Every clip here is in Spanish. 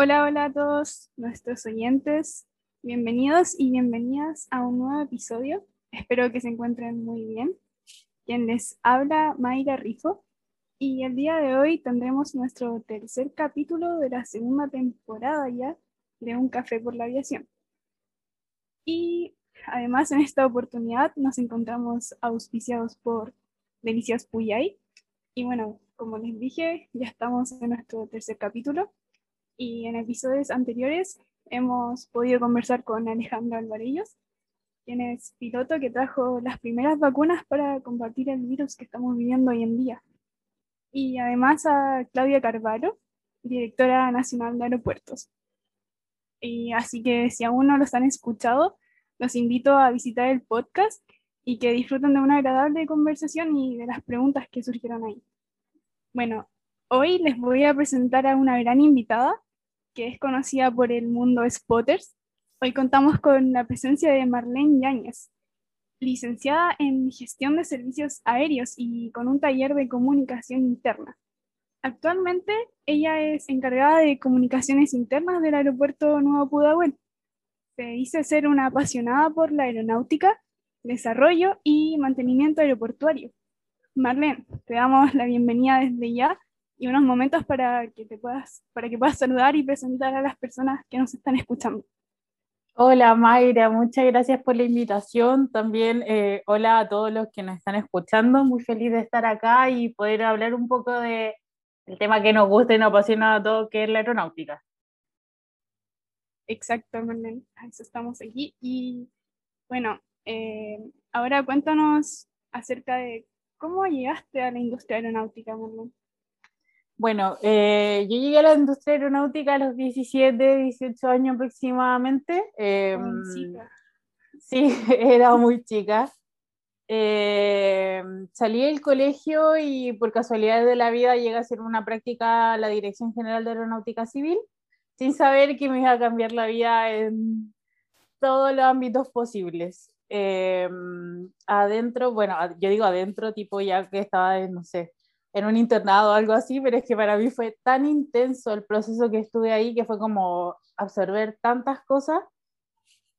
Hola, hola a todos nuestros oyentes. Bienvenidos y bienvenidas a un nuevo episodio. Espero que se encuentren muy bien. Quien les habla, Mayra Rifo. Y el día de hoy tendremos nuestro tercer capítulo de la segunda temporada ya de Un Café por la Aviación. Y además en esta oportunidad nos encontramos auspiciados por Delicias Puyay. Y bueno, como les dije, ya estamos en nuestro tercer capítulo y en episodios anteriores hemos podido conversar con Alejandro Alvarellos, quien es piloto que trajo las primeras vacunas para combatir el virus que estamos viviendo hoy en día. Y además a Claudia Carvalho, directora nacional de aeropuertos. Y así que si aún no los han escuchado, los invito a visitar el podcast y que disfruten de una agradable conversación y de las preguntas que surgieron ahí. Bueno, hoy les voy a presentar a una gran invitada que es conocida por el mundo Spotters. Hoy contamos con la presencia de Marlene Yáñez, licenciada en gestión de servicios aéreos y con un taller de comunicación interna. Actualmente ella es encargada de comunicaciones internas del aeropuerto Nuevo Pudahuel. Se dice ser una apasionada por la aeronáutica, desarrollo y mantenimiento aeroportuario. Marlene, te damos la bienvenida desde ya y unos momentos para que te puedas, para que puedas saludar y presentar a las personas que nos están escuchando. Hola Mayra, muchas gracias por la invitación. También eh, hola a todos los que nos están escuchando. Muy feliz de estar acá y poder hablar un poco de el tema que nos gusta y nos apasiona a todos, que es la aeronáutica. Exactamente, a eso estamos aquí. Y bueno, eh, ahora cuéntanos acerca de cómo llegaste a la industria aeronáutica, Marlene. Bueno, eh, yo llegué a la industria aeronáutica a los 17, 18 años aproximadamente. Eh, sí, era muy chica. Eh, salí del colegio y por casualidad de la vida llegué a hacer una práctica a la Dirección General de Aeronáutica Civil, sin saber que me iba a cambiar la vida en todos los ámbitos posibles. Eh, adentro, bueno, yo digo adentro, tipo ya que estaba, no sé, en un internado o algo así, pero es que para mí fue tan intenso el proceso que estuve ahí, que fue como absorber tantas cosas,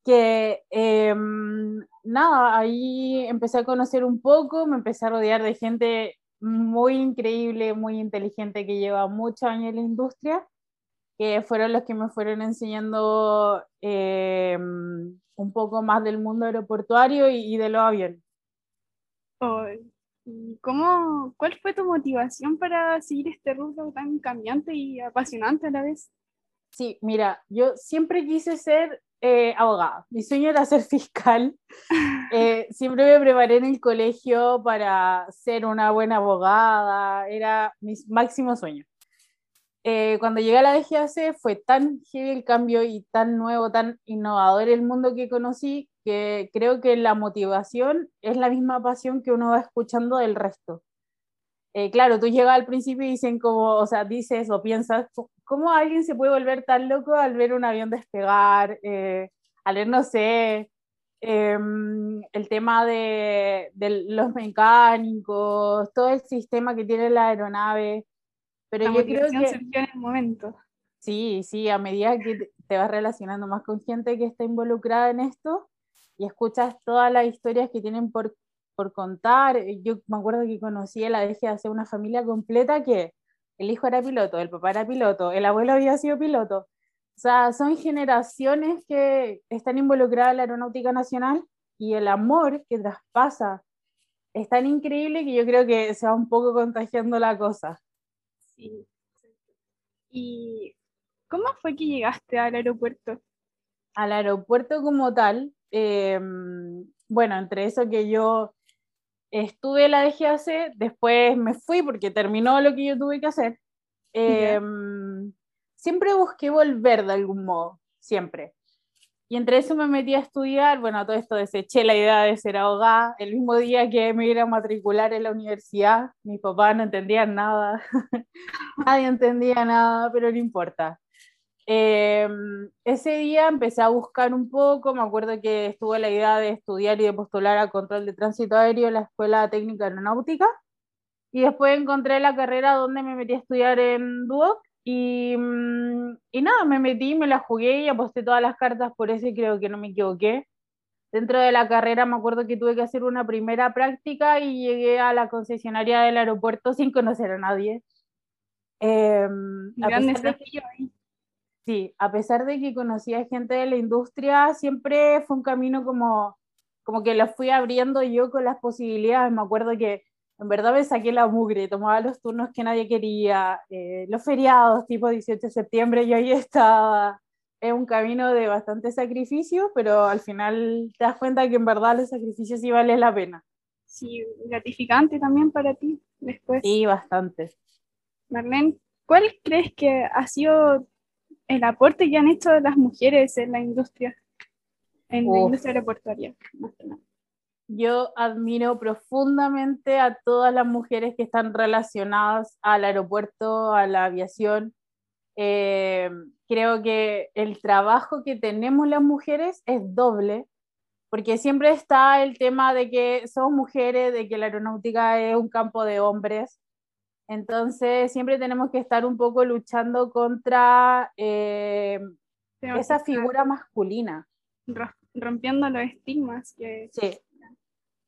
que em, nada, ahí empecé a conocer un poco, me empecé a rodear de gente muy increíble, muy inteligente, que lleva muchos años en la industria, que fueron los que me fueron enseñando em, un poco más del mundo aeroportuario y, de los aviones. Cómo, cuál fue tu motivación para seguir este rubro tan cambiante y apasionante a la vez? Sí, mira, yo siempre quise ser eh, abogada. Mi sueño era ser fiscal. Eh, siempre me preparé en el colegio para ser una buena abogada. Era mi máximo sueño. Eh, cuando llegué a la DGAC fue tan heavy el cambio y tan nuevo, tan innovador el mundo que conocí que creo que la motivación es la misma pasión que uno va escuchando del resto. Eh, claro, tú llegas al principio y dicen como, o sea, dices o piensas, ¿cómo alguien se puede volver tan loco al ver un avión despegar? Eh, al ver, no sé, em, el tema de, de, los mecánicos, todo el sistema que tiene la aeronave. Pero yo creo que... en el momento. Sí, sí, a medida que te vas relacionando más con gente que está involucrada en esto y escuchas todas las historias que tienen por por contar. Yo me acuerdo que conocí a la de hacer una familia completa que el hijo era piloto, el papá era piloto, el abuelo había sido piloto. O sea, son generaciones que están involucradas en la aeronáutica nacional y el amor que traspasa es tan increíble que yo creo que se va un poco contagiando la cosa. Sí. ¿Y cómo fue que llegaste al aeropuerto? Al aeropuerto como tal, em, bueno, entre eso que yo estuve la DGAC, después me fui porque terminó lo que yo tuve que hacer. Em, siempre busqué volver de algún modo, siempre. Y entre eso me metí a estudiar, bueno, todo esto deseché la idea de ser abogada. El mismo día que me iba a matricular en la universidad, mis papás no entendían nada, nadie entendía nada, pero no importa. Em, ese día empecé a buscar un poco, me acuerdo que estuve la idea de estudiar y de postular a control de tránsito aéreo en la Escuela Técnica Aeronáutica, y después encontré la carrera donde me metí a estudiar en Duoc, Y, mm, y nada, me metí, me la jugué y aposté todas las cartas por eso y creo que no me equivoqué. Dentro de la carrera me acuerdo que tuve que hacer una primera práctica y llegué a la concesionaria del aeropuerto sin conocer a nadie. Eh, Sí, a pesar de que conocía gente de la industria, siempre fue un camino como, como que lo fui abriendo yo con las posibilidades. Me acuerdo que en verdad me saqué la mugre, tomaba los turnos que nadie quería, eh, los feriados tipo 18 de septiembre, yo ahí estaba. Es un camino de bastante sacrificio, pero al final te das cuenta que en verdad los sacrificios sí valen la pena. Sí, gratificante también para ti después. Sí, bastante. Marlene, ¿cuál crees que ha sido el aporte que han hecho las mujeres en la industria, en la industria aeroportuaria? Yo admiro profundamente a todas las mujeres que están relacionadas al aeropuerto, a la aviación. Eh, creo que el trabajo que tenemos las mujeres es doble, porque siempre está el tema de que somos mujeres, de que la aeronáutica es un campo de hombres, entonces, siempre tenemos que estar un poco luchando contra eh, esa figura masculina. Rompiendo los estigmas que... Sí,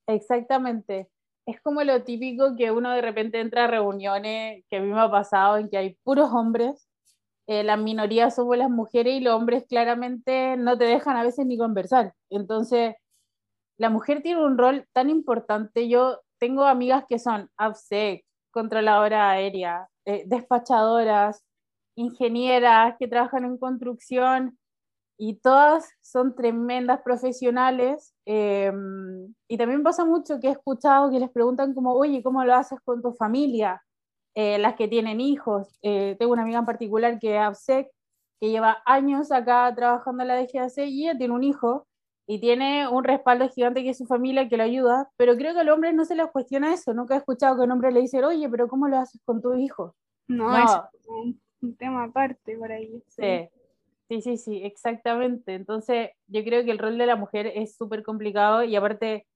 exactamente. Es como lo típico que uno de repente entra a reuniones, que a mí me ha pasado, en que hay puros hombres, eh, la minoría somos las mujeres y los hombres claramente no te dejan a veces ni conversar. Entonces, la mujer tiene un rol tan importante. Yo tengo amigas que son AFSEC, controladora aérea, eh, despachadoras, ingenieras que trabajan en construcción y todas son tremendas profesionales. Em, y también pasa mucho que he escuchado que les preguntan como, oye, ¿cómo lo haces con tu familia? Eh, las que tienen hijos. Eh, tengo una amiga en particular que es ABSEC, que lleva años acá trabajando en la DGAC y ella tiene un hijo y tiene un respaldo gigante que es su familia que lo ayuda, pero creo que al hombre no se le cuestiona eso. Nunca he escuchado que un hombre le dice, oye, pero ¿cómo lo haces con tu hijo? No, es un, tema aparte por ahí. Sí. sí, sí, sí, exactamente. Entonces, yo creo que el rol de la mujer es súper complicado y aparte,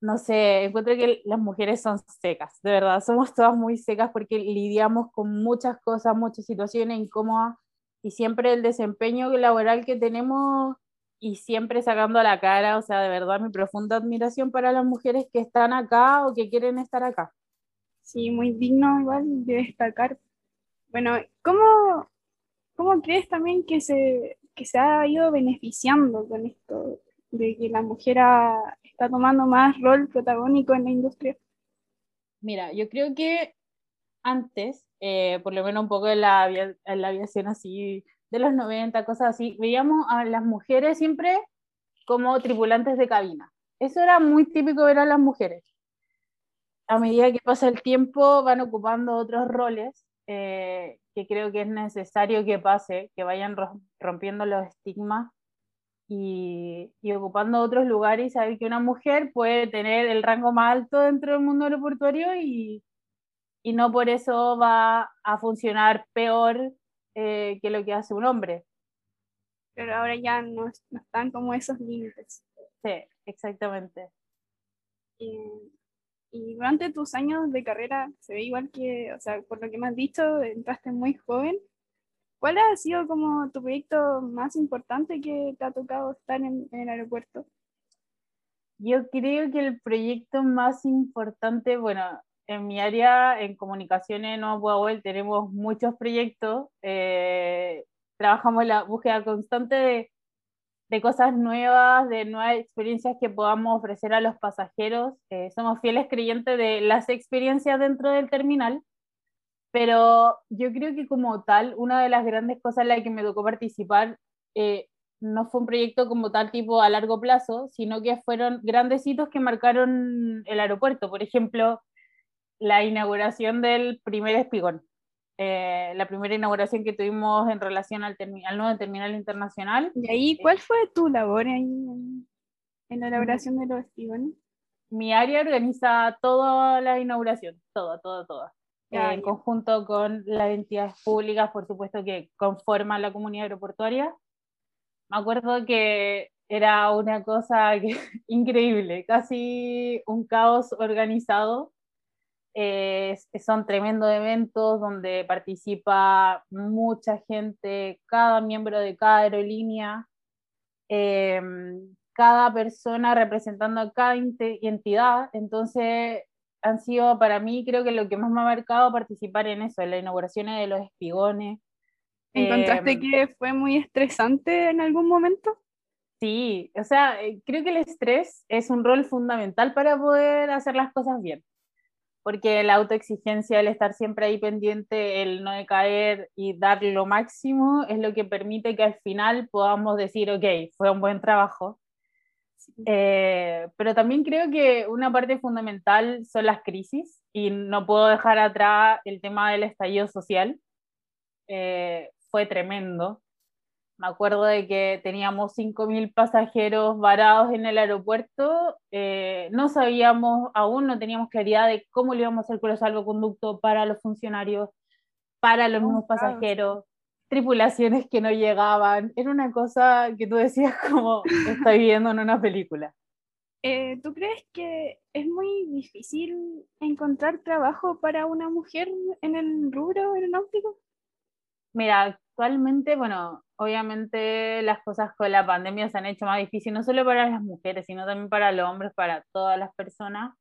no sé, encuentro que las mujeres son secas, de verdad, somos todas muy secas porque lidiamos con muchas cosas, muchas situaciones incómodas y siempre el desempeño laboral que tenemos y siempre sacando a la cara, o sea, de verdad mi profunda admiración para las mujeres que están acá o que quieren estar acá. Sí, muy digno igual de destacar. Bueno, ¿cómo, cómo crees también que se, que se ha ido beneficiando con esto de que la mujer está tomando más rol protagónico en la industria? Mira, yo creo que antes, eh, por lo menos un poco en la, en la aviación así de los 90, cosas así, veíamos a las mujeres siempre como tripulantes de cabina. Eso era muy típico ver a las mujeres. A medida que pasa el tiempo van ocupando otros roles eh, que creo que es necesario que pase, que vayan rompiendo los estigmas y, y, ocupando otros lugares y saber que una mujer puede tener el rango más alto dentro del mundo aeroportuario y, y no por eso va a funcionar peor eh, que lo que hace un hombre. Pero ahora ya no, están como esos límites. Sí, exactamente. Y, durante tus años de carrera, se ve igual que, o sea, por lo que me has dicho, entraste muy joven. ¿Cuál ha sido como tu proyecto más importante que te ha tocado estar en, en el aeropuerto? Yo creo que el proyecto más importante, bueno, en mi área, en comunicaciones en Nueva tenemos muchos proyectos. Eh, trabajamos la búsqueda constante de, de, cosas nuevas, de nuevas experiencias que podamos ofrecer a los pasajeros. Eh, somos fieles creyentes de las experiencias dentro del terminal, pero yo creo que como tal, una de las grandes cosas en las que me tocó participar eh, no fue un proyecto como tal tipo a largo plazo, sino que fueron grandes hitos que marcaron el aeropuerto. Por ejemplo, la inauguración del primer espigón. Eh, la primera inauguración que tuvimos en relación al, al, nuevo terminal internacional. ¿Y ahí cuál fue tu labor ahí en, la inauguración de los espigones? Mi área organiza toda la inauguración, todo, todo. Eh, en conjunto con las entidades públicas, por supuesto, que conforman la comunidad aeroportuaria. Me acuerdo que era una cosa increíble, casi un caos organizado son tremendos eventos donde participa mucha gente, cada miembro de cada aerolínea, em, cada persona representando a cada entidad. Entonces, han sido para mí, creo que lo que más me ha marcado participar en eso, en la inauguración de los espigones. ¿Encontraste em, que fue muy estresante en algún momento? Sí, o sea, eh, creo que el estrés es un rol fundamental para poder hacer las cosas bien, porque la autoexigencia, el estar siempre ahí pendiente, el no decaer y dar lo máximo es lo que permite que al final podamos decir, ok, fue un buen trabajo. Eh, pero también creo que una parte fundamental son las crisis y no puedo dejar atrás el tema del estallido social. Eh, fue tremendo me acuerdo de que teníamos 5.000 pasajeros varados en el aeropuerto, eh, no sabíamos, aún no teníamos claridad de cómo le íbamos a hacer con el salvoconducto para los funcionarios, para los mismos pasajeros, tripulaciones que no llegaban, era una cosa que tú decías como estoy viendo en una película. Eh, ¿Tú crees que es muy difícil encontrar trabajo para una mujer en el rubro aeronáutico? Mira, actualmente, bueno, obviamente las cosas con la pandemia se han hecho más difíciles, no solo para las mujeres, sino también para los hombres, para todas las personas.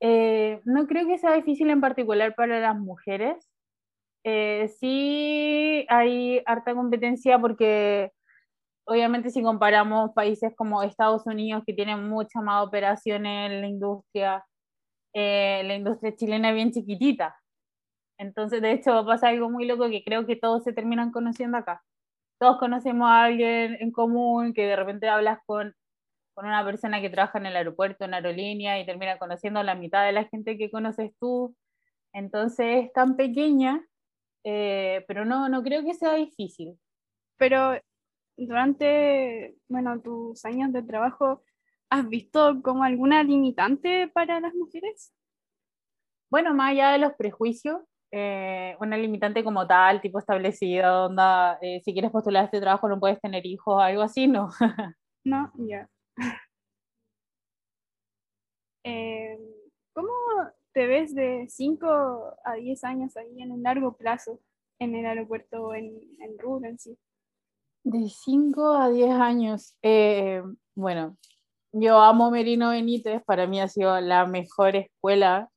Eh, no creo que sea difícil en particular para las mujeres. Eh, sí hay harta competencia porque obviamente si comparamos países como Estados Unidos que tienen mucha más operación en la industria, eh, la industria chilena es bien chiquitita. Entonces, de hecho, pasa algo muy loco que creo que todos se terminan conociendo acá. Todos conocemos a alguien en común que de repente hablas con, con una persona que trabaja en el aeropuerto, en aerolínea, y termina conociendo a la mitad de la gente que conoces tú. Entonces, es tan pequeña, eh, pero no, no creo que sea difícil. Pero durante, bueno, tus años de trabajo, ¿has visto como alguna limitante para las mujeres? Bueno, más allá de los prejuicios, eh, una limitante como tal, tipo establecido, onda, eh, si quieres postular este trabajo no puedes tener hijos, algo así, no. no, ya. Eh, ¿Cómo te ves de 5 a 10 años ahí en un largo plazo en el aeropuerto o en, en Ruhr en sí? De 5 a 10 años. bueno, yo amo Merino Benítez, para mí ha sido la mejor escuela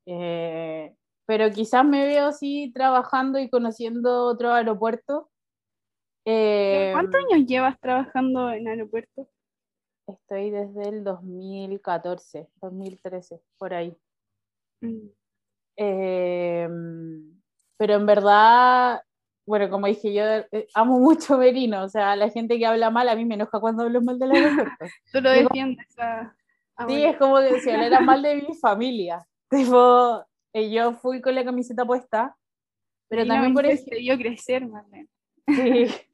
pero quizás me veo así trabajando y conociendo otro aeropuerto. Eh, ¿Cuántos años llevas trabajando en aeropuerto? Estoy desde el 2014, 2013, por ahí. Mm. Eh, pero en verdad, bueno, como dije, yo eh, amo mucho Merino, o sea, la gente que habla mal a mí me enoja cuando hablo mal del aeropuerto. Tú lo defiendes. sí, es como que si era mal de mi familia. Tipo, yo fui con la camiseta puesta, pero también por ejemplo... crecer, Sí,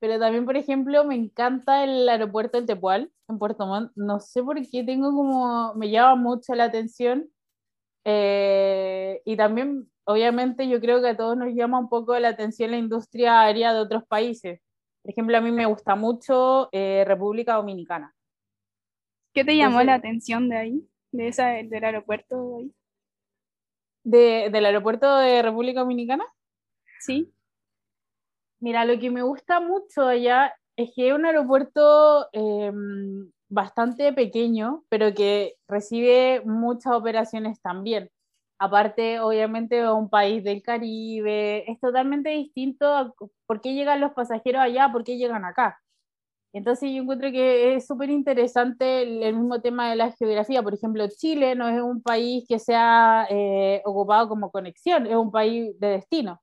pero también, por ejemplo, me encanta el aeropuerto del Tepual, en Puerto Montt. No sé por qué tengo como... me llama mucho la atención. Eh, y también, obviamente, yo creo que a todos nos llama un poco la atención la industria aérea de otros países. Por ejemplo, a mí me gusta mucho eh, República Dominicana. ¿Qué te llamó la atención de ahí? De esa, del aeropuerto de ahí? Del aeropuerto de República Dominicana? Sí. Mira, lo que me gusta mucho allá es que es un aeropuerto em, bastante pequeño, pero que recibe muchas operaciones también. Aparte, obviamente, de un país del Caribe, es totalmente distinto a por qué llegan los pasajeros allá, por qué llegan acá. Entonces yo encuentro que es súper interesante el, mismo tema de la geografía. Por ejemplo, Chile no es un país que sea eh, ocupado como conexión, es un país de destino.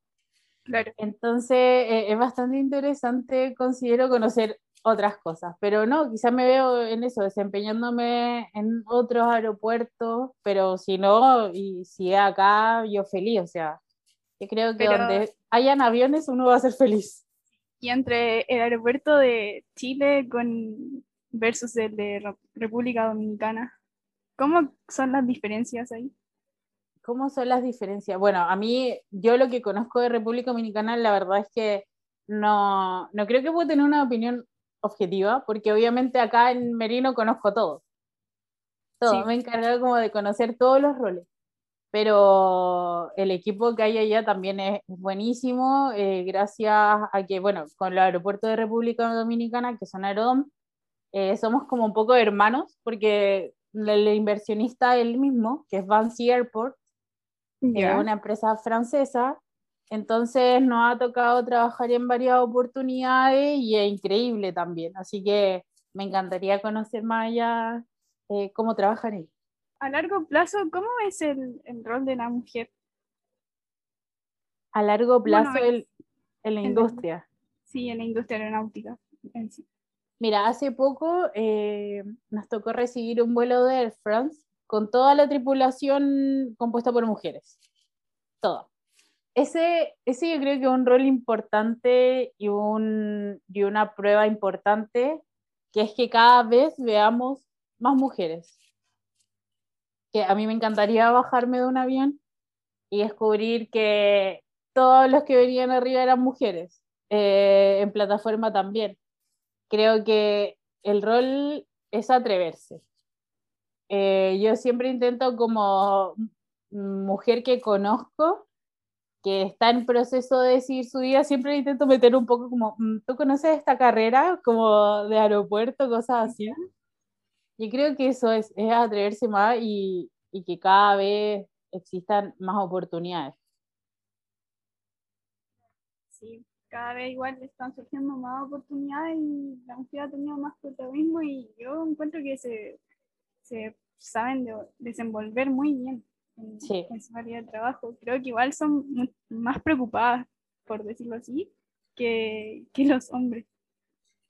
Claro. Entonces eh, es bastante interesante, considero, conocer otras cosas. Pero no, quizás me veo en eso, desempeñándome en otros aeropuertos, pero si no, y si es acá, yo feliz. O sea, yo creo que donde hayan aviones uno va a ser feliz y entre el aeropuerto de Chile con versus el de República Dominicana. ¿Cómo son las diferencias ahí? ¿Cómo son las diferencias? Bueno, a mí, yo lo que conozco de República Dominicana, la verdad es que no, no creo que pueda tener una opinión objetiva, porque obviamente acá en Merino conozco todo. Todo, me he encargado como de conocer todos los roles. Pero el equipo que hay allá también es buenísimo, eh, gracias a que, bueno, con el aeropuerto de República Dominicana, que son Aerodom, eh, somos como un poco hermanos, porque el, inversionista él mismo, que es Vancy Airport, es una empresa francesa, entonces nos ha tocado trabajar en varias oportunidades y es increíble también, así que me encantaría conocer más allá eh, cómo trabajan ellos a largo plazo, ¿cómo es el, rol de la mujer? A largo plazo en la industria. sí, en la industria aeronáutica. Mira, hace poco eh, nos tocó recibir un vuelo de Air France con toda la tripulación compuesta por mujeres. Todo. Ese, ese yo creo que es un rol importante y, un, y una prueba importante, que es que cada vez veamos más mujeres que a mí me encantaría bajarme de un avión y descubrir que todos los que venían arriba eran mujeres, eh, en plataforma también. Creo que el rol es atreverse. Eh, yo siempre intento como mujer que conozco, que está en proceso de decidir su vida, siempre intento meter un poco como, mm, ¿tú conoces esta carrera como de aeropuerto, cosas así? Y creo que eso es, es atreverse más y, y que cada vez existan más oportunidades. Sí, cada vez igual están surgiendo más oportunidades y la mujer ha tenido más protagonismo y yo encuentro que se, se saben desenvolver muy bien en, sí. su área de trabajo. Creo que igual son más preocupadas, por decirlo así, que, que los hombres.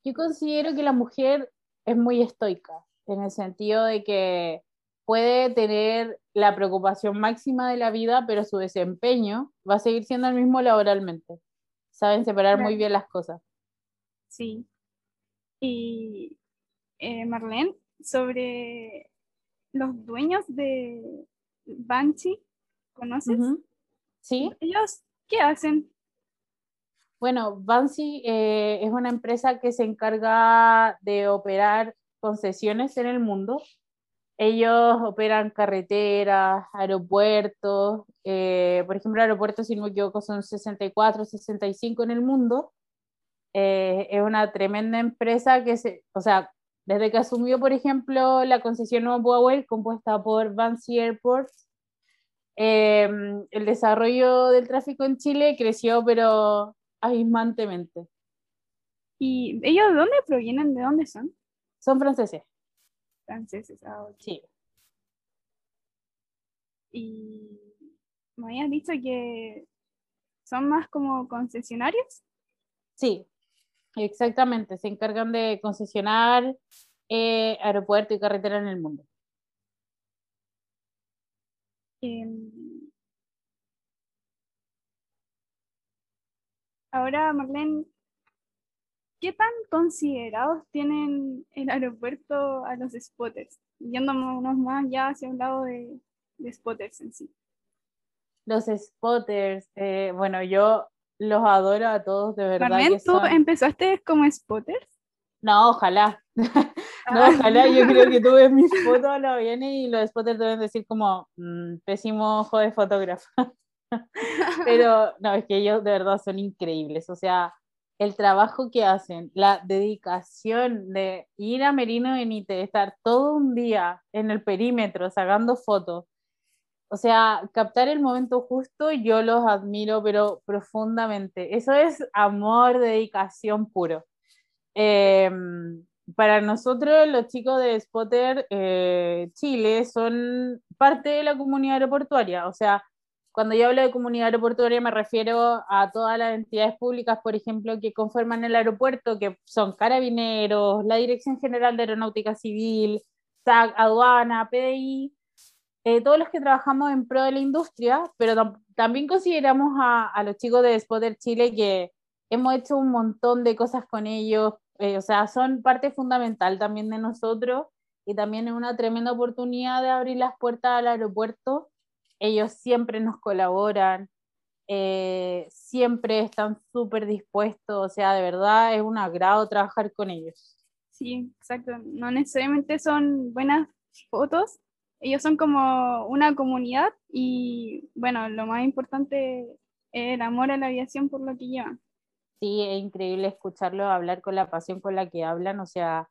Yo considero que la mujer es muy estoica, en el sentido de que puede tener la preocupación máxima de la vida, pero su desempeño va a seguir siendo el mismo laboralmente. Saben separar muy bien las cosas. Sí. Y eh, Marlene, sobre los dueños de Banshee, ¿conoces? Sí. ¿Ellos qué hacen? Bueno, Banshee eh, es una empresa que se encarga de operar concesiones en el mundo ellos operan carreteras, aeropuertos, eh, por ejemplo, aeropuertos, si no me equivoco, son 64, 65 en el mundo. Eh, es una tremenda empresa que se, o sea, desde que asumió, por ejemplo, la concesión Nuevo Huawei, compuesta por Vancy Airports, eh, el desarrollo del tráfico en Chile creció, pero abismantemente. ¿Y ellos de dónde provienen? ¿De dónde son? Son franceses franceses ahora. Sí. Y me habías dicho que son más como concesionarios. Sí, exactamente. Se encargan de concesionar eh, aeropuerto y carretera en el mundo. Em, ahora, Marlene, ¿qué tan considerados tienen el aeropuerto a los spotters? Yéndonos más ya hacia un lado de, spotters en sí. Los spotters, eh, bueno, yo los adoro a todos, de verdad. ¿También tú empezaste como spotters? No, ojalá. no, ojalá, yo creo que tú ves mis fotos, lo viene y los spotters deben decir como mm, pésimo ojo de fotógrafo. Pero no, es que ellos de verdad son increíbles. O sea, el trabajo que hacen, la dedicación de ir a Merino Benítez, estar todo un día en el perímetro sacando fotos, o sea, captar el momento justo, yo los admiro, pero profundamente. Eso es amor, dedicación puro. Em, para nosotros, los chicos de Spotter eh, Chile son parte de la comunidad aeroportuaria, o sea, cuando yo hablo de comunidad aeroportuaria me refiero a todas las entidades públicas, por ejemplo, que conforman el aeropuerto, que son carabineros, la Dirección General de Aeronáutica Civil, SAC, aduana, PDI, eh, todos los que trabajamos en pro de la industria, pero también consideramos a, los chicos de Spotter Chile que hemos hecho un montón de cosas con ellos, eh, o sea, son parte fundamental también de nosotros y también es una tremenda oportunidad de abrir las puertas al aeropuerto ellos siempre nos colaboran, eh, siempre están súper dispuestos, o sea, de verdad es un agrado trabajar con ellos. Sí, exacto. No necesariamente son buenas fotos, ellos son como una comunidad y bueno, lo más importante es el amor a la aviación por lo que llevan. Sí, es increíble escucharlo hablar con la pasión con la que hablan, o sea,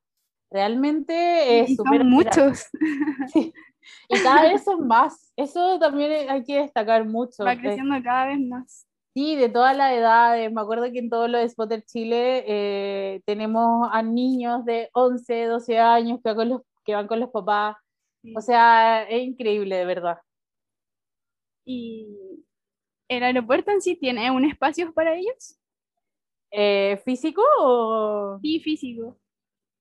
realmente es súper... muchos. Y cada vez son más, eso también hay que destacar mucho. Va creciendo cada vez más. Sí, de todas las edades. Me acuerdo que en todos los Spotter Chile eh, tenemos a niños de 11, 12 años que van con los, que van con los papás. O sea, es increíble, de verdad. ¿Y el aeropuerto en sí tiene un espacio para ellos? Eh, ¿Físico o...? Sí, físico.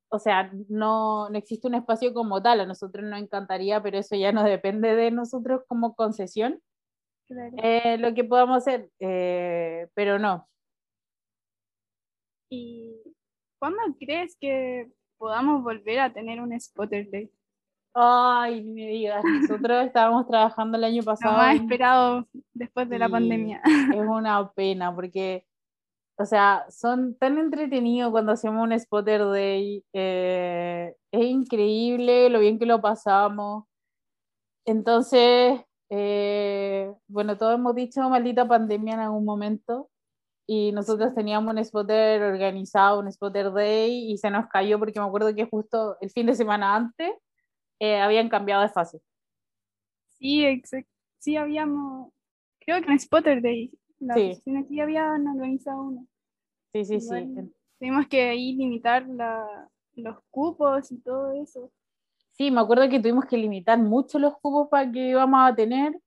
O sea, no, no existe un espacio como tal. A nosotros nos encantaría, pero eso ya no depende de nosotros como concesión. Eh, lo que podamos hacer, eh, pero no. ¿Y cuándo crees que podamos volver a tener un spotter day? Ay, ni me digas, nosotros estábamos trabajando el año pasado. Lo más esperado después de la pandemia. Es una pena porque, o sea, son tan entretenidos cuando hacemos un spotter day. Eh, es increíble lo bien que lo pasamos. Entonces, eh, bueno, todos hemos dicho maldita pandemia en algún momento y nosotros teníamos un spotter organizado, un spotter day y se nos cayó porque me acuerdo que justo el fin de semana antes eh, habían cambiado de fase. Sí, exacto. Sí, habíamos, creo que en spotter day, la sí. aquí habían organizado uno. Sí, sí, sí. Tuvimos que ahí limitar la, los cupos y todo eso. Sí, me acuerdo que tuvimos que limitar mucho los cupos para que íbamos a tener.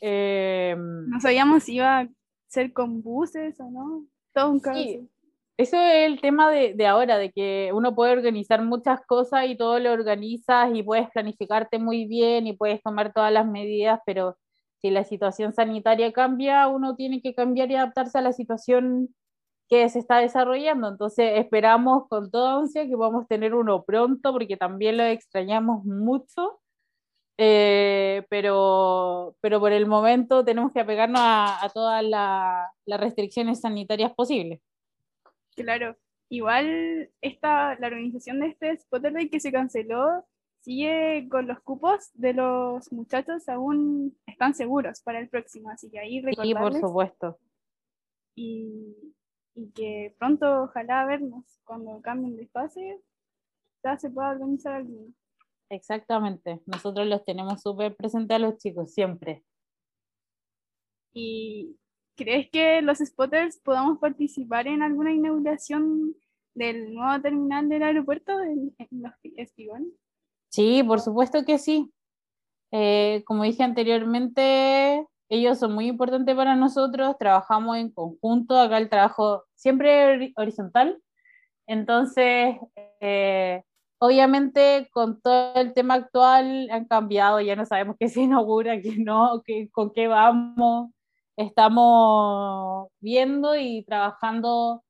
Eh, no sabíamos si iba a ser con buses o no. Todo un caso. Sí. Eso es el tema de, de, ahora, de que uno puede organizar muchas cosas y todo lo organizas y puedes planificarte muy bien y puedes tomar todas las medidas, pero si la situación sanitaria cambia, uno tiene que cambiar y adaptarse a la situación que se está desarrollando. Entonces esperamos con toda ansia que podamos tener uno pronto porque también lo extrañamos mucho. Eh, pero, pero por el momento tenemos que apegarnos a, todas las restricciones sanitarias posibles. Claro, igual esta, la organización de este Spotlight que se canceló sigue con los cupos de los muchachos, aún están seguros para el próximo, así que ahí recordarles. Sí, por supuesto. Y y que pronto ojalá vernos cuando cambien de espacio, ya se pueda organizar alguno. Exactamente, nosotros los tenemos súper presentes a los chicos, siempre. ¿Y crees que los spotters podamos participar en alguna inauguración del nuevo terminal del aeropuerto en, los estigones? Sí, por supuesto que sí. Eh, como dije anteriormente, ellos son muy importantes para nosotros, trabajamos en conjunto, acá el trabajo siempre horizontal, entonces, eh, obviamente con todo el tema actual han cambiado, ya no sabemos qué se inaugura, qué no, qué, con qué vamos, estamos viendo y trabajando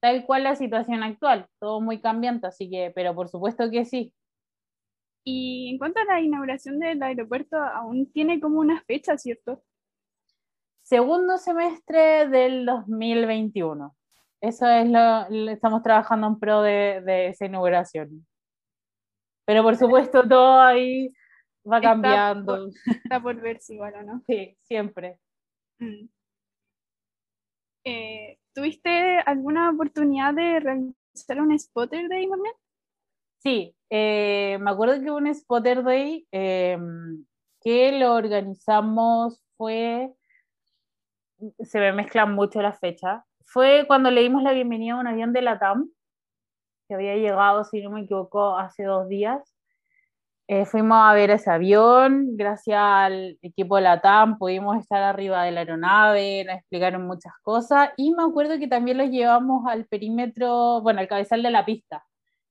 tal cual la situación actual, todo muy cambiante, así que, pero por supuesto que sí. Y en cuanto a la inauguración del aeropuerto, aún tiene como una fecha, ¿cierto? segundo semestre del 2021. Eso es lo, estamos trabajando en pro de, esa inauguración. Pero por supuesto todo ahí va cambiando. está por verse igual o no. Sí, siempre. Mm. Eh, ¿Tuviste alguna oportunidad de realizar un spotter day, Marlene? Sí, eh, me acuerdo que un spotter day em, que lo organizamos fue se me mezclan mucho las fechas. Fue cuando le dimos la bienvenida a un avión de la TAM, que había llegado, si no me equivoco, hace dos días. Eh, fuimos a ver ese avión, gracias al equipo de la TAM pudimos estar arriba de la aeronave, nos explicaron muchas cosas y me acuerdo que también los llevamos al perímetro, bueno, al cabezal de la pista.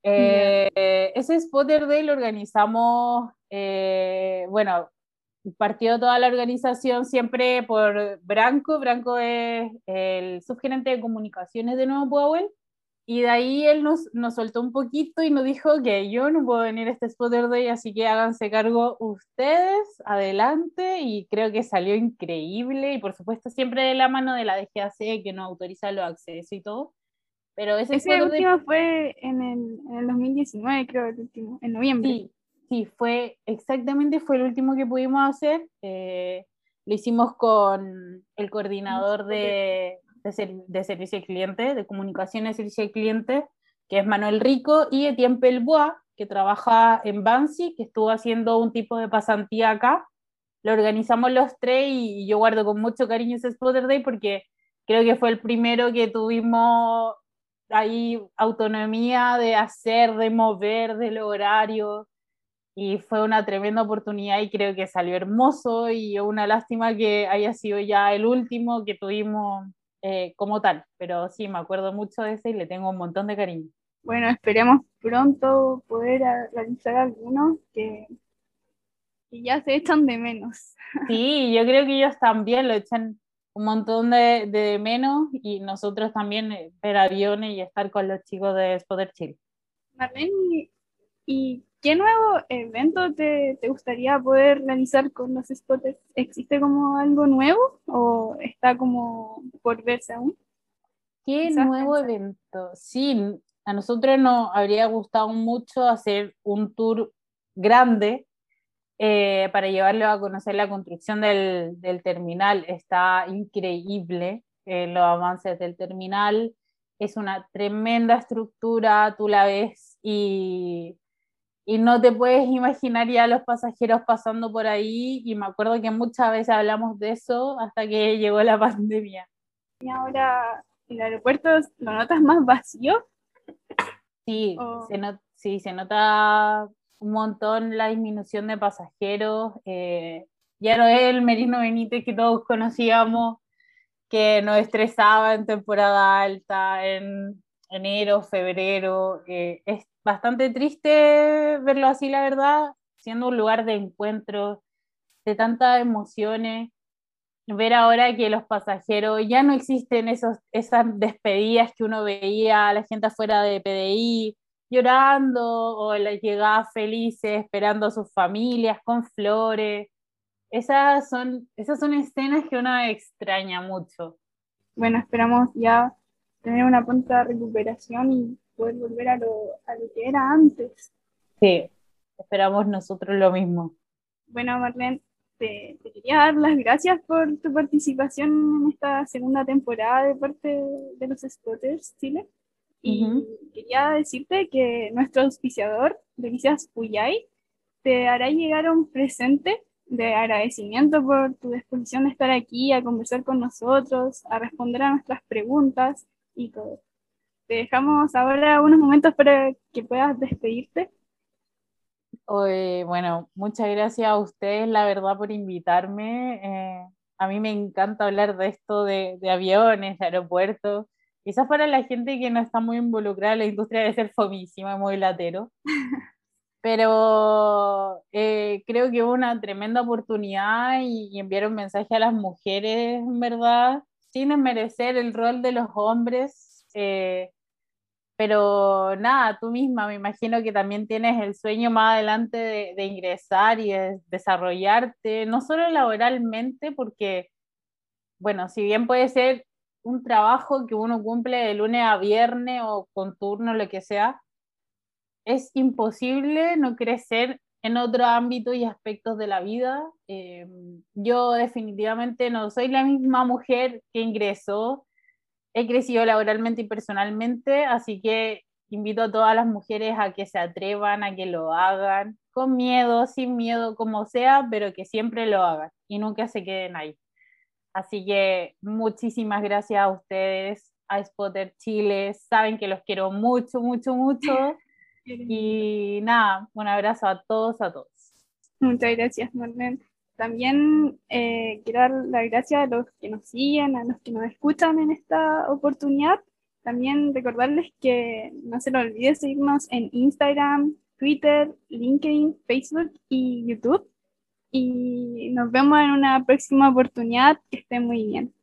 Eh, ese spotter day lo organizamos, eh, bueno, partió toda la organización siempre por Branco. Branco es el subgerente de comunicaciones de Nuevo Powell. Y de ahí él nos, nos soltó un poquito y nos dijo que yo no puedo venir a este Spotter Day, así que háganse cargo ustedes, adelante. Y creo que salió increíble. Y por supuesto, siempre de la mano de la DGAC, que no autoriza los accesos y todo. Pero ese, ese último fue en el, en el, 2019, creo, el último, en noviembre. Sí, sí, fue exactamente, fue el último que pudimos hacer. Eh, lo hicimos con el coordinador de, de, servicio al cliente, de comunicación y servicio al cliente, que es Manuel Rico, y Etienne Pelbois, que trabaja en Bansi, que estuvo haciendo un tipo de pasantía acá. Lo organizamos los tres y yo guardo con mucho cariño ese Spotter Day porque creo que fue el primero que tuvimos ahí autonomía de hacer, de mover, del horario. Y fue una tremenda oportunidad y creo que salió hermoso y una lástima que haya sido ya el último que tuvimos eh, como tal. Pero sí, me acuerdo mucho de ese y le tengo un montón de cariño. Bueno, esperemos pronto poder realizar algunos que, que ya se echan de menos. Sí, yo creo que ellos también lo echan un montón de, de menos y nosotros también eh, ver aviones y estar con los chicos de Spotter Chile. Marlene, ¿y qué nuevo evento te, te, gustaría poder realizar con los spotters? ¿Existe como algo nuevo o está como por verse aún? ¿Qué nuevo evento? Sí, a nosotros nos habría gustado mucho hacer un tour grande eh, para llevarlo a conocer la construcción del, del terminal. Está increíble eh, los avances del terminal. Es una tremenda estructura, tú la ves y, y no te puedes imaginar ya los pasajeros pasando por ahí. Y me acuerdo que muchas veces hablamos de eso hasta que llegó la pandemia. Y ahora el aeropuerto lo notas más vacío. Sí, se, sí se nota un montón la disminución de pasajeros. Eh, ya no es el Merino Benítez que todos conocíamos, que nos estresaba en temporada alta, en enero, febrero. Es bastante triste verlo así, la verdad, siendo un lugar de encuentro, de tantas emociones. Ver ahora que los pasajeros ya no existen esos, esas despedidas que uno veía a la gente afuera de PDI, llorando o las llegadas felices, esperando a sus familias con flores. Esas son, esas son escenas que uno extraña mucho. Bueno, esperamos ya tener una pronta recuperación y poder volver a lo, a lo que era antes. Sí, esperamos nosotros lo mismo. Bueno, Marlene, te, te, quería dar las gracias por tu participación en esta segunda temporada de parte de los Spotters Chile. Y quería decirte que nuestro auspiciador, Delicias Puyay, te hará llegar un presente de agradecimiento por tu disposición de estar aquí, a conversar con nosotros, a responder a nuestras preguntas y todo. Te dejamos ahora unos momentos para que puedas despedirte. bueno, muchas gracias a ustedes, la verdad, por invitarme. Eh, a mí me encanta hablar de esto de, de aviones, de aeropuertos. Quizás para la gente que no está muy involucrada en la industria debe ser fomísima, muy latero. Pero eh, creo que hubo una tremenda oportunidad y, enviar un mensaje a las mujeres, en verdad, sin desmerecer el rol de los hombres. Eh, pero nada, tú misma me imagino que también tienes el sueño más adelante de, de ingresar y de desarrollarte, no solo laboralmente, porque, bueno, si bien puede ser un trabajo que uno cumple de lunes a viernes o con turno, lo que sea, es imposible no crecer en otro ámbito y aspectos de la vida. Eh, yo definitivamente no soy la misma mujer que ingresó, he crecido laboralmente y personalmente, así que invito a todas las mujeres a que se atrevan, a que lo hagan, con miedo, sin miedo, como sea, pero que siempre lo hagan y nunca se queden ahí. Así que muchísimas gracias a ustedes, a Spotter Chile. Saben que los quiero mucho, mucho, mucho. Y nada, un abrazo a todos, a todos. Muchas gracias, Marlene. También eh, quiero dar las gracias a los que nos siguen, a los que nos escuchan en esta oportunidad. También recordarles que no se lo olvide seguirnos en Instagram, Twitter, LinkedIn, Facebook y YouTube y nos vemos en una próxima oportunidad. Que estén muy bien.